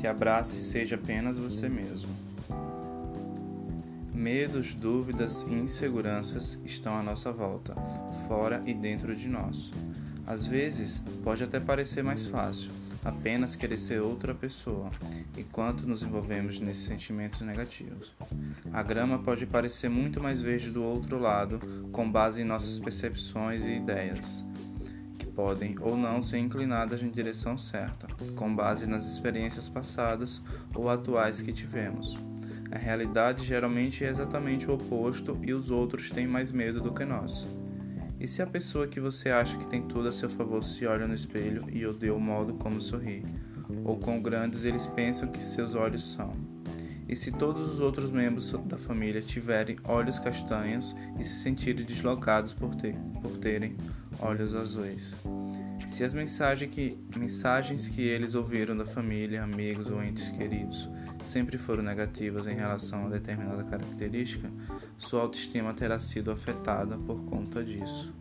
Se abrace e seja apenas você mesmo. Medos, dúvidas e inseguranças estão à nossa volta, fora e dentro de nós. Às vezes, pode até parecer mais fácil apenas querer ser outra pessoa, enquanto nos envolvemos nesses sentimentos negativos. A grama pode parecer muito mais verde do outro lado, com base em nossas percepções e ideias, podem ou não ser inclinadas em direção certa, com base nas experiências passadas ou atuais que tivemos. A realidade geralmente é exatamente o oposto e os outros têm mais medo do que nós. E se a pessoa que você acha que tem tudo a seu favor se olha no espelho e odeia o modo como sorri? Ou quão grandes eles pensam que seus olhos são? E se todos os outros membros da família tiverem olhos castanhos e se sentirem deslocados por, ter, por terem olhos azuis? Se as mensagens que, mensagens que eles ouviram da família, amigos ou entes queridos sempre foram negativas em relação a determinada característica, sua autoestima terá sido afetada por conta disso.